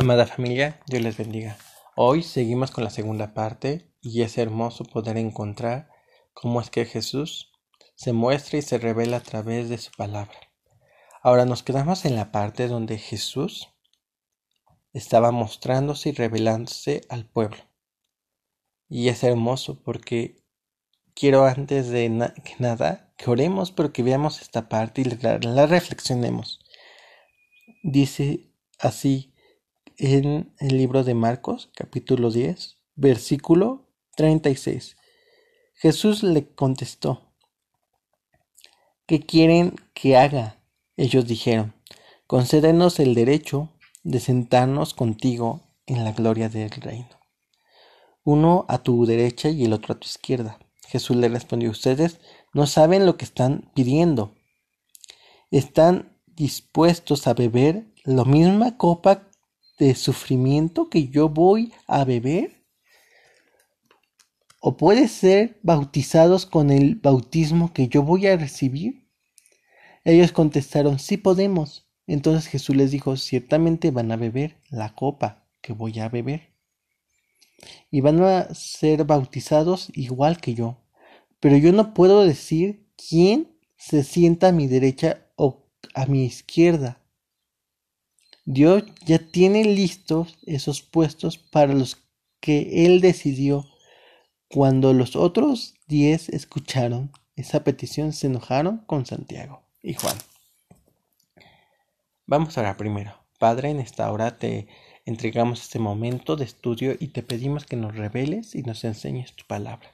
Amada familia, Dios les bendiga. Hoy seguimos con la segunda parte y es hermoso poder encontrar cómo es que Jesús se muestra y se revela a través de su palabra. Ahora nos quedamos en la parte donde Jesús estaba mostrándose y revelándose al pueblo. Y es hermoso porque quiero antes de que nada que oremos, pero que veamos esta parte y la reflexionemos. Dice así en el libro de Marcos, capítulo 10, versículo 36. Jesús le contestó, ¿qué quieren que haga? Ellos dijeron, concédenos el derecho de sentarnos contigo en la gloria del reino. Uno a tu derecha y el otro a tu izquierda. Jesús le respondió, ustedes no saben lo que están pidiendo. ¿Están dispuestos a beber la misma copa de sufrimiento que yo voy a beber? ¿O puede ser bautizados con el bautismo que yo voy a recibir? Ellos contestaron, sí podemos. Entonces Jesús les dijo, ciertamente van a beber la copa que voy a beber. Y van a ser bautizados igual que yo. Pero yo no puedo decir quién se sienta a mi derecha o a mi izquierda. Dios ya tiene listos esos puestos para los que Él decidió. Cuando los otros diez escucharon esa petición, se enojaron con Santiago y Juan. Vamos a orar primero. Padre, en esta hora te entregamos este momento de estudio y te pedimos que nos reveles y nos enseñes tu palabra.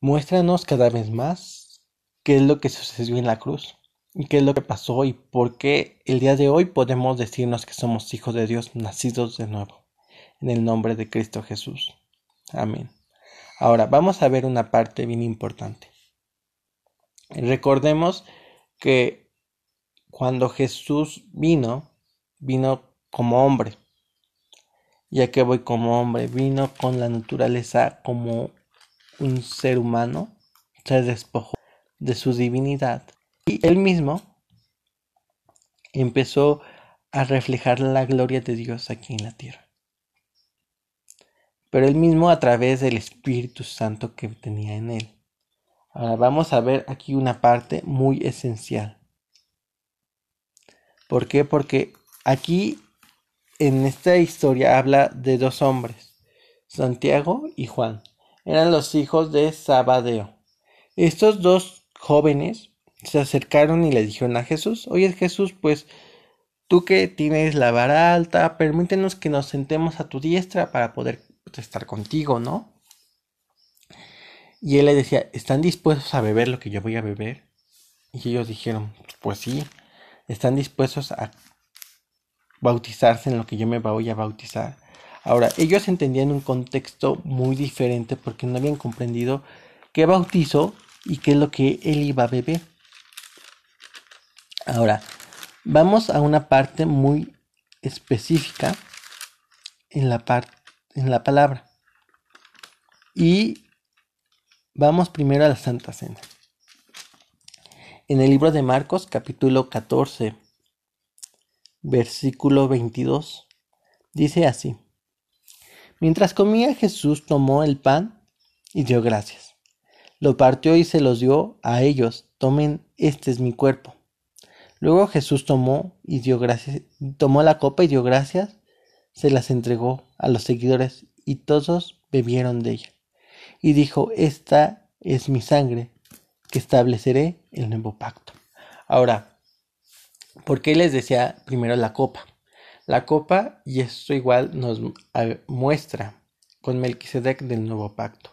Muéstranos cada vez más qué es lo que sucedió en la cruz qué es lo que pasó y por qué el día de hoy podemos decirnos que somos hijos de Dios nacidos de nuevo. En el nombre de Cristo Jesús. Amén. Ahora vamos a ver una parte bien importante. Recordemos que cuando Jesús vino, vino como hombre. Ya que voy como hombre, vino con la naturaleza como un ser humano, se despojó de su divinidad y él mismo empezó a reflejar la gloria de Dios aquí en la tierra. Pero él mismo a través del Espíritu Santo que tenía en él. Ahora vamos a ver aquí una parte muy esencial. ¿Por qué? Porque aquí en esta historia habla de dos hombres, Santiago y Juan. Eran los hijos de Sabadeo. Estos dos jóvenes se acercaron y le dijeron a Jesús, oye Jesús, pues tú que tienes la vara alta, permítenos que nos sentemos a tu diestra para poder estar contigo, ¿no? Y él le decía, ¿están dispuestos a beber lo que yo voy a beber? Y ellos dijeron, pues sí están dispuestos a bautizarse en lo que yo me voy a bautizar. Ahora, ellos entendían un contexto muy diferente porque no habían comprendido qué bautizo y qué es lo que él iba a beber. Ahora, vamos a una parte muy específica en la, en la palabra. Y vamos primero a la Santa Cena en el libro de Marcos capítulo 14, versículo 22. Dice así. Mientras comía Jesús tomó el pan y dio gracias. Lo partió y se los dio a ellos. Tomen, este es mi cuerpo. Luego Jesús tomó y dio tomó la copa y dio gracias, se las entregó a los seguidores y todos bebieron de ella. Y dijo, esta es mi sangre que estableceré el nuevo pacto. Ahora, ¿por qué les decía primero la copa? La copa, y esto igual nos muestra con Melquisedec del nuevo pacto.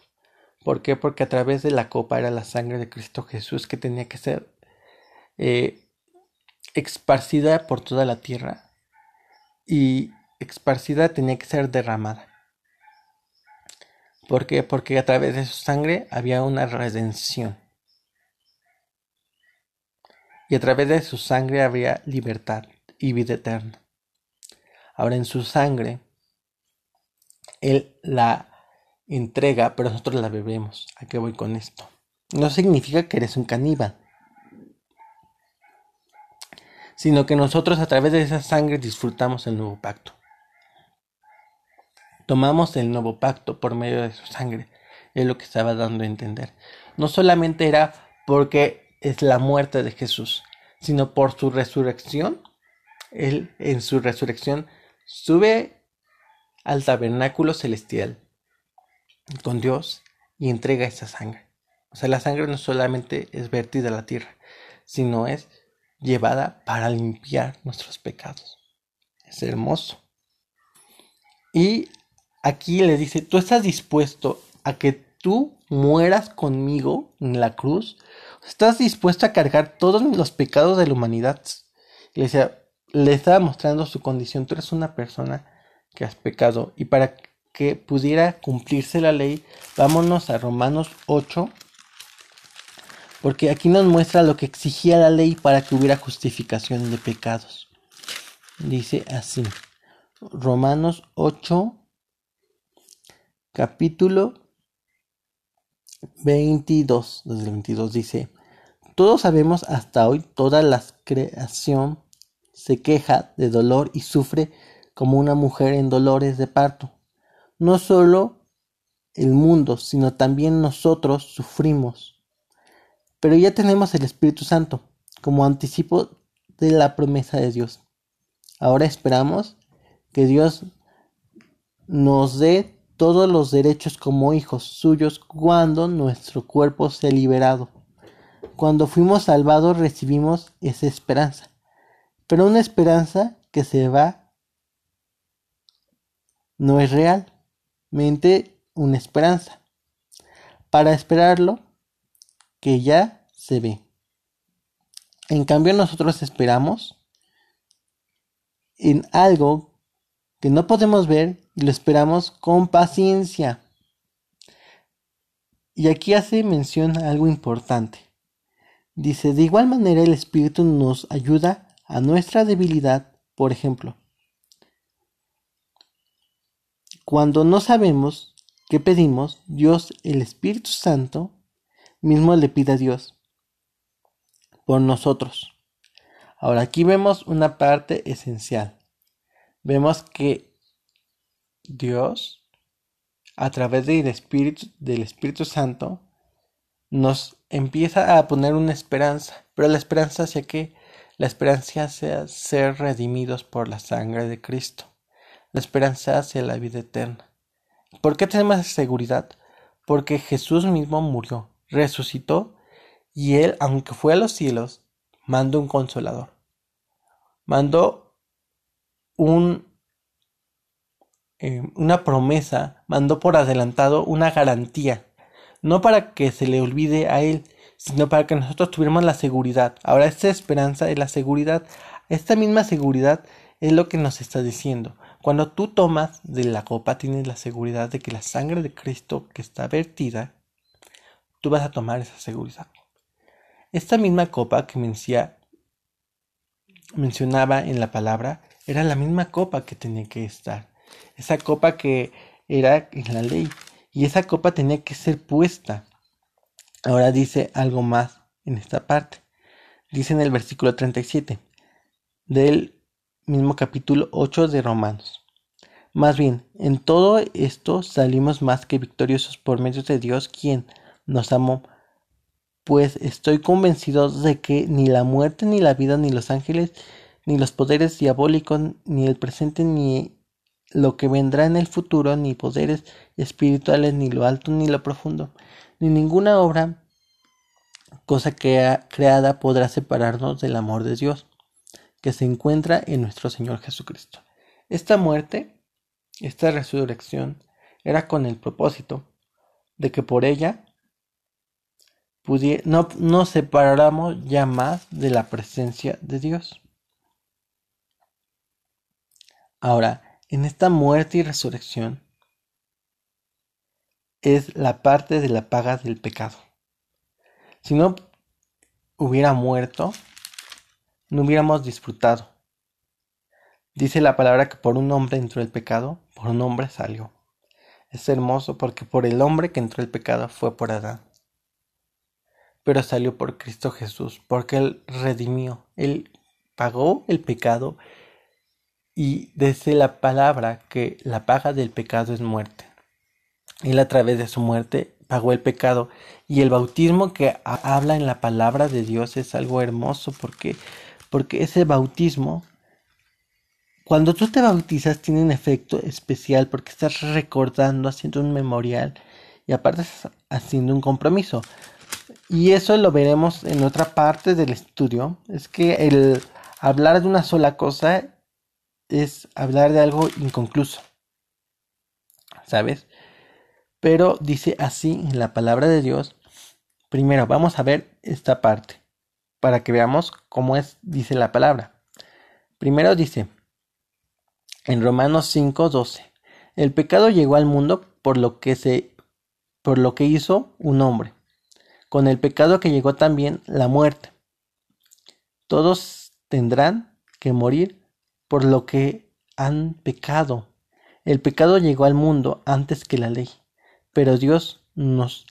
¿Por qué? Porque a través de la copa era la sangre de Cristo Jesús que tenía que ser eh, esparcida por toda la tierra y esparcida tenía que ser derramada. ¿Por qué? Porque a través de su sangre había una redención y a través de su sangre habría libertad y vida eterna. Ahora en su sangre, Él la entrega, pero nosotros la bebemos. ¿A qué voy con esto? No significa que eres un caníbal. Sino que nosotros a través de esa sangre disfrutamos el nuevo pacto. Tomamos el nuevo pacto por medio de su sangre, es lo que estaba dando a entender. No solamente era porque es la muerte de Jesús, sino por su resurrección. Él en su resurrección sube al tabernáculo celestial con Dios y entrega esa sangre. O sea, la sangre no solamente es vertida a la tierra, sino es llevada para limpiar nuestros pecados. Es hermoso. Y aquí le dice, ¿tú estás dispuesto a que tú mueras conmigo en la cruz? ¿Estás dispuesto a cargar todos los pecados de la humanidad? Le, decía, le estaba mostrando su condición. Tú eres una persona que has pecado. Y para que pudiera cumplirse la ley, vámonos a Romanos 8, porque aquí nos muestra lo que exigía la ley para que hubiera justificación de pecados. Dice así, Romanos 8, capítulo 22, desde el 22 dice, todos sabemos hasta hoy, toda la creación se queja de dolor y sufre como una mujer en dolores de parto. No solo el mundo, sino también nosotros sufrimos. Pero ya tenemos el Espíritu Santo como anticipo de la promesa de Dios. Ahora esperamos que Dios nos dé todos los derechos como hijos suyos cuando nuestro cuerpo sea liberado. Cuando fuimos salvados recibimos esa esperanza, pero una esperanza que se va no es realmente una esperanza. Para esperarlo, que ya se ve. En cambio nosotros esperamos en algo que no podemos ver y lo esperamos con paciencia. Y aquí hace mención a algo importante. Dice, de igual manera el Espíritu nos ayuda a nuestra debilidad, por ejemplo. Cuando no sabemos qué pedimos, Dios, el Espíritu Santo, mismo le pide a Dios por nosotros. Ahora aquí vemos una parte esencial. Vemos que Dios, a través del Espíritu, del Espíritu Santo, nos empieza a poner una esperanza. Pero la esperanza hacia qué? La esperanza hacia ser redimidos por la sangre de Cristo. La esperanza hacia la vida eterna. ¿Por qué tenemos seguridad? Porque Jesús mismo murió, resucitó y Él, aunque fue a los cielos, mandó un consolador. Mandó un eh, una promesa, mandó por adelantado una garantía, no para que se le olvide a él, sino para que nosotros tuviéramos la seguridad. Ahora esta esperanza es la seguridad, esta misma seguridad es lo que nos está diciendo. Cuando tú tomas de la copa tienes la seguridad de que la sangre de Cristo que está vertida, tú vas a tomar esa seguridad. Esta misma copa que mencionaba en la palabra era la misma copa que tenía que estar esa copa que era en la ley y esa copa tenía que ser puesta. Ahora dice algo más en esta parte. Dice en el versículo 37 del mismo capítulo 8 de Romanos. Más bien, en todo esto salimos más que victoriosos por medio de Dios quien nos amó, pues estoy convencido de que ni la muerte, ni la vida, ni los ángeles, ni los poderes diabólicos, ni el presente, ni lo que vendrá en el futuro, ni poderes espirituales, ni lo alto, ni lo profundo, ni ninguna obra, cosa creada podrá separarnos del amor de Dios, que se encuentra en nuestro Señor Jesucristo. Esta muerte, esta resurrección, era con el propósito de que por ella no nos separáramos ya más de la presencia de Dios. Ahora, en esta muerte y resurrección es la parte de la paga del pecado. Si no hubiera muerto, no hubiéramos disfrutado. Dice la palabra que por un hombre entró el pecado, por un hombre salió. Es hermoso porque por el hombre que entró el pecado fue por Adán. Pero salió por Cristo Jesús, porque Él redimió, Él pagó el pecado y desde la palabra que la paga del pecado es muerte. Él a través de su muerte pagó el pecado y el bautismo que habla en la palabra de Dios es algo hermoso porque porque ese bautismo cuando tú te bautizas tiene un efecto especial porque estás recordando, haciendo un memorial y aparte estás haciendo un compromiso. Y eso lo veremos en otra parte del estudio. Es que el hablar de una sola cosa es hablar de algo inconcluso. ¿Sabes? Pero dice así en la palabra de Dios. Primero vamos a ver esta parte para que veamos cómo es, dice la palabra. Primero dice en Romanos 5:12, el pecado llegó al mundo por lo que se por lo que hizo un hombre. Con el pecado que llegó también la muerte. Todos tendrán que morir por lo que han pecado. El pecado llegó al mundo antes que la ley, pero Dios nos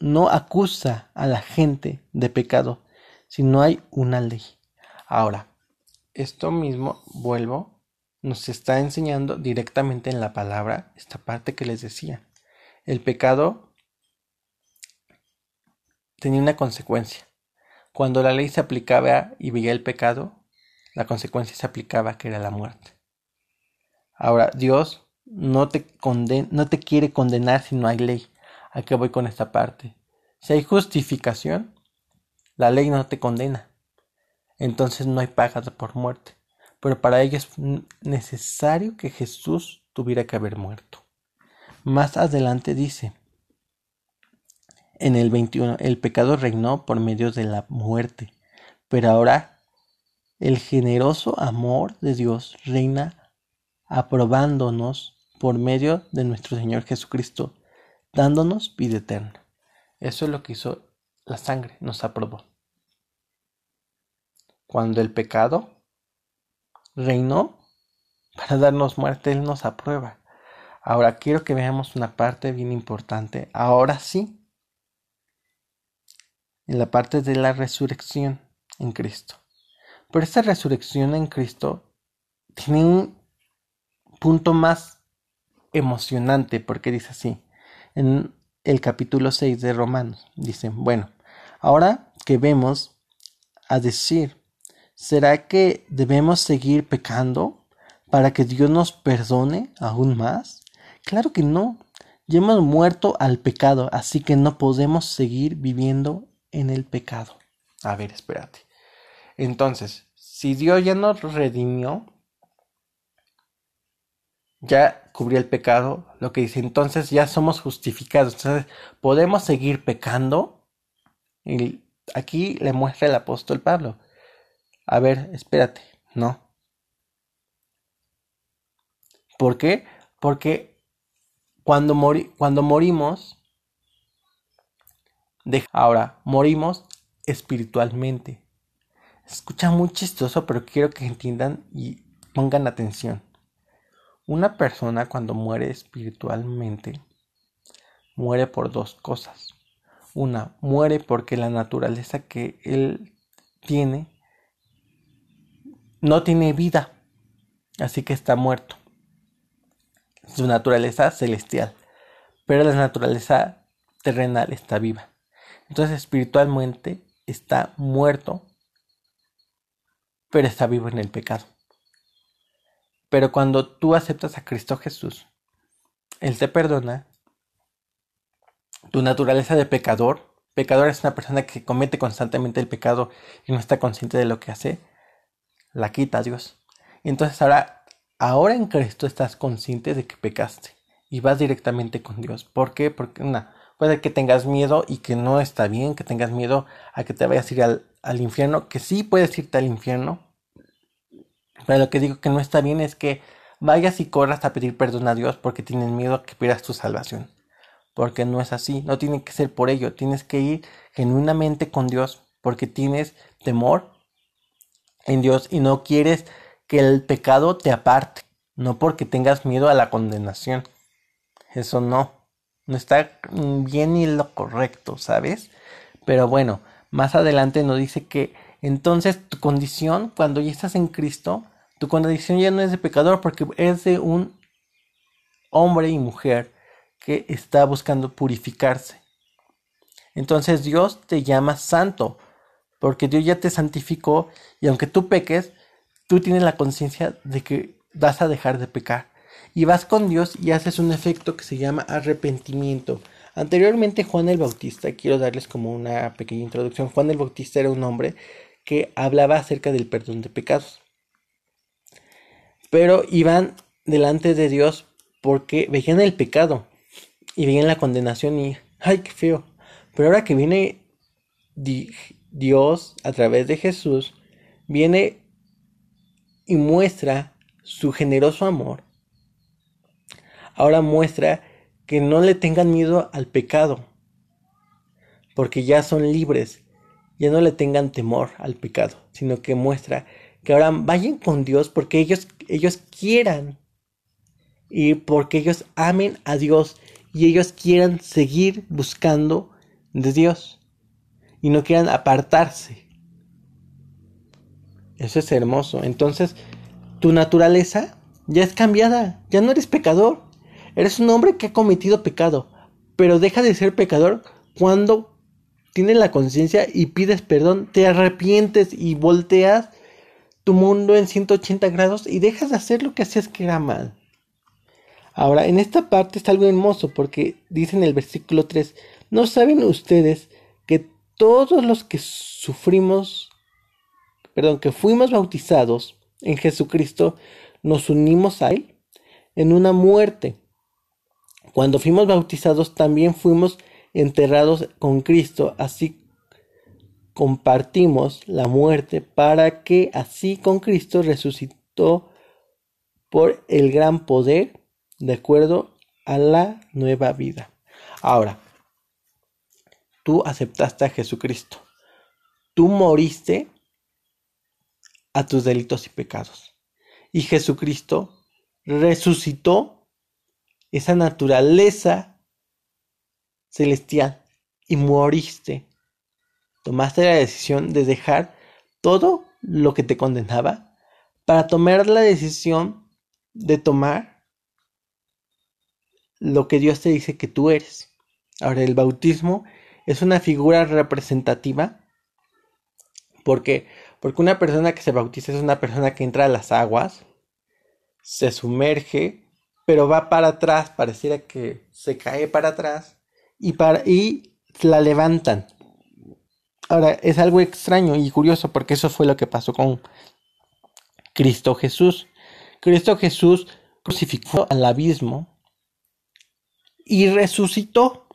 no acusa a la gente de pecado si no hay una ley. Ahora, esto mismo vuelvo, nos está enseñando directamente en la palabra esta parte que les decía. El pecado tenía una consecuencia. Cuando la ley se aplicaba y veía el pecado, la consecuencia se aplicaba que era la muerte. Ahora, Dios no te, no te quiere condenar si no hay ley. ¿A qué voy con esta parte? Si hay justificación, la ley no te condena. Entonces no hay paga por muerte. Pero para ello es necesario que Jesús tuviera que haber muerto. Más adelante dice, en el 21, el pecado reinó por medio de la muerte, pero ahora el generoso amor de Dios reina aprobándonos por medio de nuestro Señor Jesucristo, dándonos vida eterna. Eso es lo que hizo la sangre, nos aprobó. Cuando el pecado reinó para darnos muerte, Él nos aprueba. Ahora quiero que veamos una parte bien importante. Ahora sí, en la parte de la resurrección en Cristo. Pero esta resurrección en Cristo tiene un punto más emocionante porque dice así, en el capítulo 6 de Romanos, dice, bueno, ahora que vemos a decir, ¿será que debemos seguir pecando para que Dios nos perdone aún más? Claro que no. Ya hemos muerto al pecado, así que no podemos seguir viviendo en el pecado. A ver, espérate. Entonces, si Dios ya nos redimió, ya cubrió el pecado, lo que dice, entonces ya somos justificados. Entonces, podemos seguir pecando. Y aquí le muestra el apóstol Pablo. A ver, espérate, no. ¿Por qué? Porque cuando, cuando morimos, Ahora, morimos espiritualmente. Escucha muy chistoso, pero quiero que entiendan y pongan atención. Una persona cuando muere espiritualmente, muere por dos cosas. Una, muere porque la naturaleza que él tiene no tiene vida, así que está muerto. Su naturaleza celestial, pero la naturaleza terrenal está viva. Entonces espiritualmente está muerto, pero está vivo en el pecado. Pero cuando tú aceptas a Cristo Jesús, Él te perdona. Tu naturaleza de pecador, pecador es una persona que comete constantemente el pecado y no está consciente de lo que hace, la quita Dios. Y entonces ahora, ahora en Cristo estás consciente de que pecaste y vas directamente con Dios. ¿Por qué? Porque una, Puede que tengas miedo y que no está bien, que tengas miedo a que te vayas a ir al, infierno, que sí puedes irte al infierno. Pero lo que digo que no está bien es que vayas y corras a pedir perdón a Dios porque tienes miedo a que pierdas tu salvación. Porque no es así, no tiene que ser por ello, tienes que ir genuinamente con Dios porque tienes temor en Dios y no quieres que el pecado te aparte, no porque tengas miedo a la condenación. Eso no no está bien ni lo correcto, ¿sabes? Pero bueno, más adelante nos dice que Entonces tu condición, cuando ya estás en Cristo, tu condición ya no es de pecador porque es de un hombre y mujer que está buscando purificarse. Entonces Dios te llama santo, porque Dios ya te santificó y aunque tú peques, tú tienes la conciencia de que vas a dejar de pecar. Y vas con Dios y haces un efecto que se llama arrepentimiento. Anteriormente Juan el Bautista, quiero darles como una pequeña introducción, Juan el Bautista era un hombre que hablaba acerca del perdón de pecados. Pero iban delante de Dios porque veían el pecado y veían la condenación y, ay, qué feo. Pero ahora que viene Dios a través de Jesús, viene y muestra su generoso amor. Ahora muestra que no le tengan miedo al pecado, porque ya son libres, ya no le tengan temor al pecado, sino que muestra que ahora vayan con Dios porque ellos, ellos quieran y porque ellos amen a Dios y ellos quieran seguir buscando de Dios y no quieran apartarse. Eso es hermoso. Entonces, tu naturaleza ya es cambiada, ya no eres pecador. Eres un hombre que ha cometido pecado, pero deja de ser pecador cuando tienes la conciencia y pides perdón, te arrepientes y volteas tu mundo en 180 grados y dejas de hacer lo que hacías que era mal. Ahora, en esta parte está algo hermoso porque dice en el versículo 3, ¿no saben ustedes que todos los que sufrimos, perdón, que fuimos bautizados en Jesucristo, nos unimos a Él en una muerte? Cuando fuimos bautizados también fuimos enterrados con Cristo, así compartimos la muerte para que así con Cristo resucitó por el gran poder de acuerdo a la nueva vida. Ahora, tú aceptaste a Jesucristo. Tú moriste a tus delitos y pecados. Y Jesucristo resucitó esa naturaleza celestial y moriste. Tomaste la decisión de dejar todo lo que te condenaba para tomar la decisión de tomar lo que Dios te dice que tú eres. Ahora, el bautismo es una figura representativa. ¿Por qué? Porque una persona que se bautiza es una persona que entra a las aguas, se sumerge, pero va para atrás, pareciera que se cae para atrás y, para, y la levantan. Ahora, es algo extraño y curioso porque eso fue lo que pasó con Cristo Jesús. Cristo Jesús crucificó al abismo y resucitó.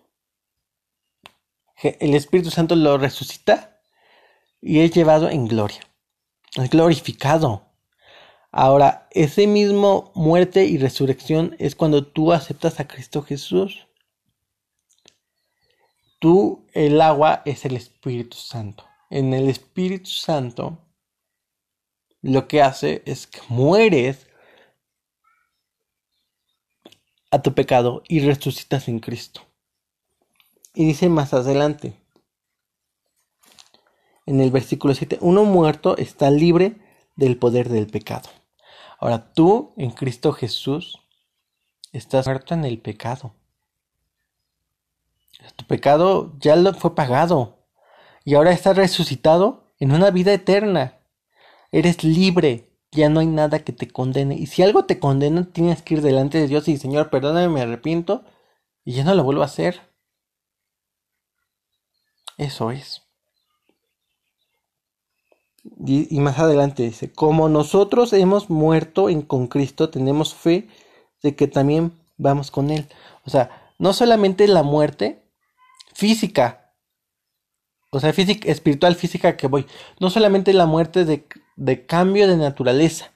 El Espíritu Santo lo resucita y es llevado en gloria. Es glorificado. Ahora, ese mismo muerte y resurrección es cuando tú aceptas a Cristo Jesús. Tú, el agua, es el Espíritu Santo. En el Espíritu Santo, lo que hace es que mueres a tu pecado y resucitas en Cristo. Y dice más adelante, en el versículo 7, uno muerto está libre del poder del pecado. Ahora tú en Cristo Jesús estás muerto en el pecado. Tu pecado ya lo fue pagado y ahora estás resucitado en una vida eterna. Eres libre ya no hay nada que te condene. Y si algo te condena, tienes que ir delante de Dios y Señor, perdóname, me arrepiento y ya no lo vuelvo a hacer. Eso es. Y, más adelante dice, como nosotros hemos muerto en, con Cristo, tenemos fe de que también vamos con Él. O sea, no solamente la muerte física, o sea, física, espiritual, física que voy, no solamente la muerte de, de cambio de naturaleza,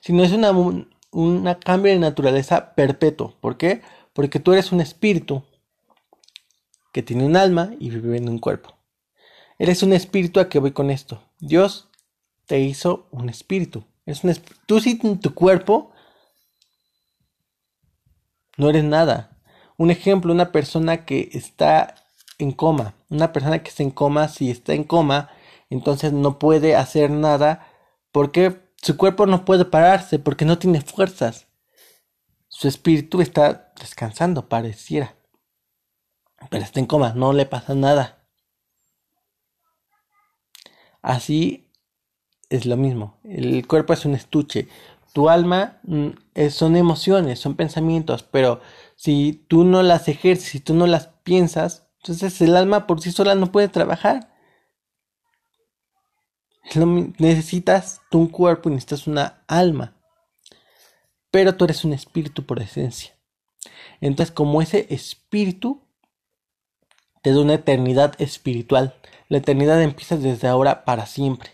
sino es una, un cambio de naturaleza perpetuo. ¿Por qué? Porque tú eres un espíritu que tiene un alma y vive en un cuerpo. Eres un espíritu a que voy con esto. Dios te hizo un espíritu. Es un tú sin tu cuerpo no eres nada. Un ejemplo, una persona que está en coma. Una persona que está en coma, si está en coma, entonces no puede hacer nada porque su cuerpo no puede pararse, porque no tiene fuerzas. Su espíritu está descansando, pareciera. Pero está en coma, no le pasa nada. Así es lo mismo. El cuerpo es un estuche. Tu alma mm, son emociones, son pensamientos, pero si tú no las ejerces, si tú no las piensas, entonces el alma por sí sola no puede trabajar. necesitas un cuerpo y necesitas una alma. Pero tú eres un espíritu por esencia. Entonces, como ese espíritu te una eternidad espiritual. La eternidad empieza desde ahora para siempre.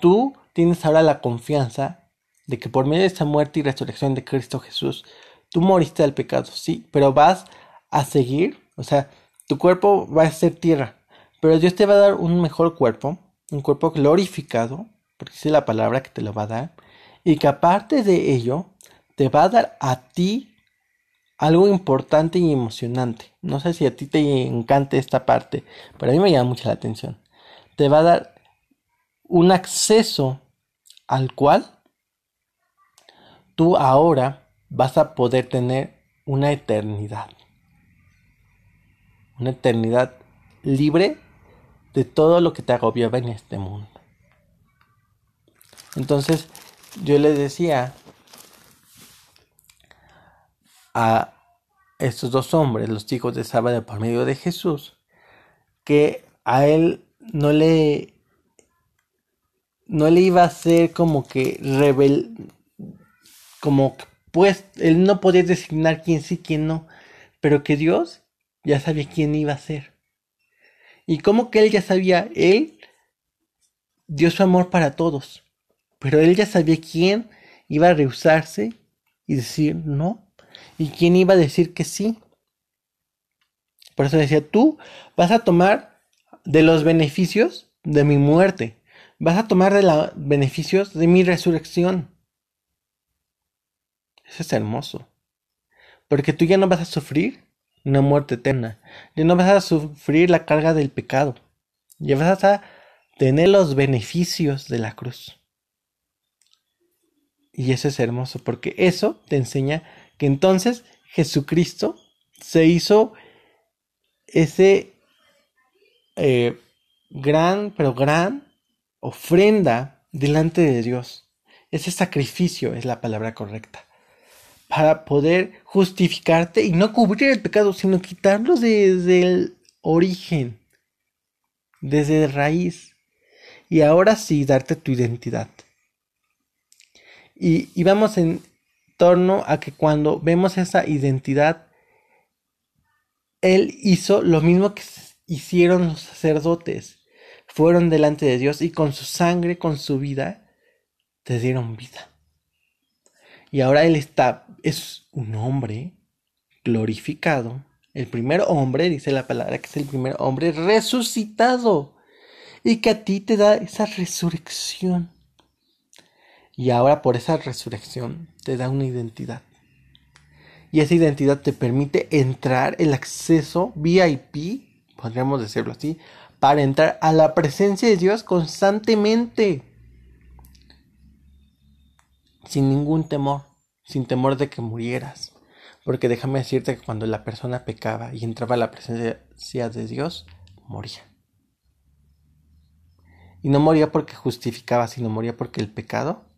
Tú tienes ahora la confianza de que por medio de esa muerte y resurrección de Cristo Jesús, tú moriste al pecado, sí, pero vas a seguir, o sea, tu cuerpo va a ser tierra, pero Dios te va a dar un mejor cuerpo, un cuerpo glorificado, porque es la palabra que te lo va a dar, y que aparte de ello, te va a dar a ti algo importante y emocionante. No sé si a ti te encante esta parte, pero a mí me llama mucho la atención. Te va a dar un acceso al cual tú ahora vas a poder tener una eternidad. Una eternidad libre de todo lo que te agobiaba en este mundo. Entonces, yo le decía a estos dos hombres, los hijos de Sábado por medio de Jesús, que a él no le no le iba a ser como que rebel como pues él no podía designar quién sí quién no pero que Dios ya sabía quién iba a ser. Y como que él ya sabía él dio su amor para todos pero él ya sabía quién iba a rehusarse y decir no ¿Y quién iba a decir que sí? Por eso decía, tú vas a tomar de los beneficios de mi muerte. Vas a tomar de los beneficios de mi resurrección. Eso es hermoso. Porque tú ya no vas a sufrir una muerte eterna. Ya no vas a sufrir la carga del pecado. Ya vas a tener los beneficios de la cruz. Y eso es hermoso porque eso te enseña que entonces Jesucristo se hizo ese eh, gran, pero gran ofrenda delante de Dios. Ese sacrificio es la palabra correcta. Para poder justificarte y no cubrir el pecado, sino quitarlo desde el origen, desde raíz. Y ahora sí, darte tu identidad. Y, y vamos en, torno a que cuando vemos esa identidad, Él hizo lo mismo que hicieron los sacerdotes. Fueron delante de Dios y con su sangre, con su vida, te dieron vida. Y ahora Él está, es un hombre glorificado. El primer hombre, dice la palabra, que es el primer hombre resucitado. Y que a ti te da esa resurrección. Y ahora por esa resurrección te da una identidad. Y esa identidad te permite entrar el acceso VIP, podríamos decirlo así, para entrar a la presencia de Dios constantemente. Sin ningún temor, sin temor de que murieras. Porque déjame decirte que cuando la persona pecaba y entraba a la presencia de Dios, moría. Y no moría porque justificaba, sino moría porque el pecado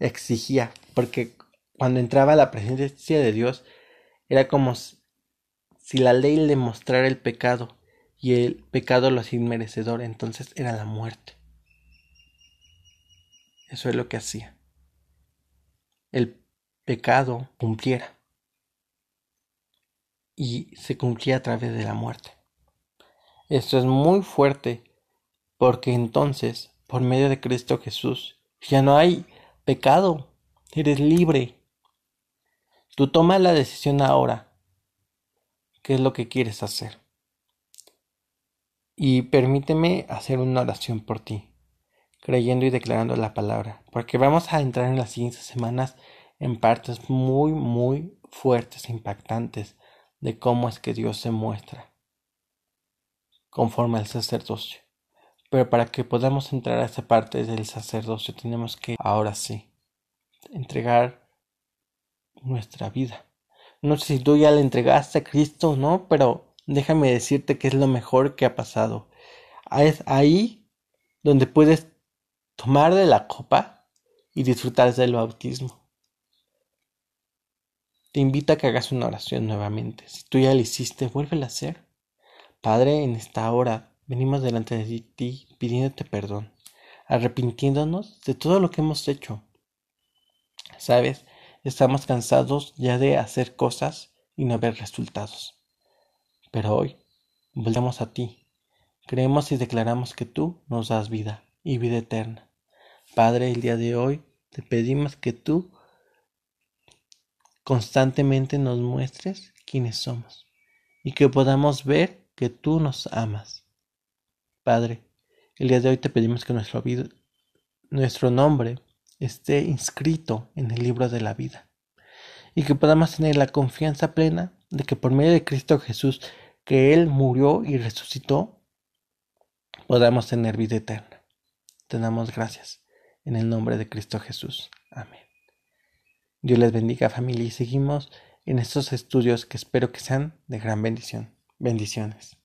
exigía, porque cuando entraba la presencia de Dios era como si la ley le mostrara el pecado y el pecado lo hacía inmerecedor, entonces era la muerte. Eso es lo que hacía. El pecado cumpliera y se cumplía a través de la muerte. Esto es muy fuerte porque entonces, por medio de Cristo Jesús, ya no hay pecado, eres libre. Tú tomas la decisión ahora. ¿Qué es lo que quieres hacer? Y permíteme hacer una oración por ti, creyendo y declarando la palabra, porque vamos a entrar en las siguientes semanas en partes muy, muy fuertes e impactantes de cómo es que Dios se muestra conforme al sacerdocio, Pero para que podamos entrar a esta parte del sacerdocio tenemos que, ahora sí, entregar nuestra vida. No sé si tú ya le entregaste a Cristo no, pero déjame decirte que es lo mejor que ha pasado. Es ahí donde puedes tomar de la copa y disfrutar del bautismo. Te invito a que hagas una oración nuevamente. Si tú ya la hiciste, vuélvela a hacer. Padre, en esta hora venimos delante de ti pidiéndote perdón, arrepintiéndonos de todo lo que hemos hecho. Sabes, estamos cansados ya de hacer cosas y no ver resultados. Pero hoy volvemos a ti. Creemos y declaramos que tú nos das vida y vida eterna. Padre, el día de hoy te pedimos que tú constantemente nos muestres quiénes somos y que podamos ver que tú nos amas. Padre, el día de hoy te pedimos que nuestro, nuestro nombre esté inscrito en el libro de la vida y que podamos tener la confianza plena de que por medio de Cristo Jesús, que Él murió y resucitó, podamos tener vida eterna. Te damos gracias en el nombre de Cristo Jesús. Amén. Dios les bendiga familia y seguimos en estos estudios que espero que sean de gran bendición. Bendiciones.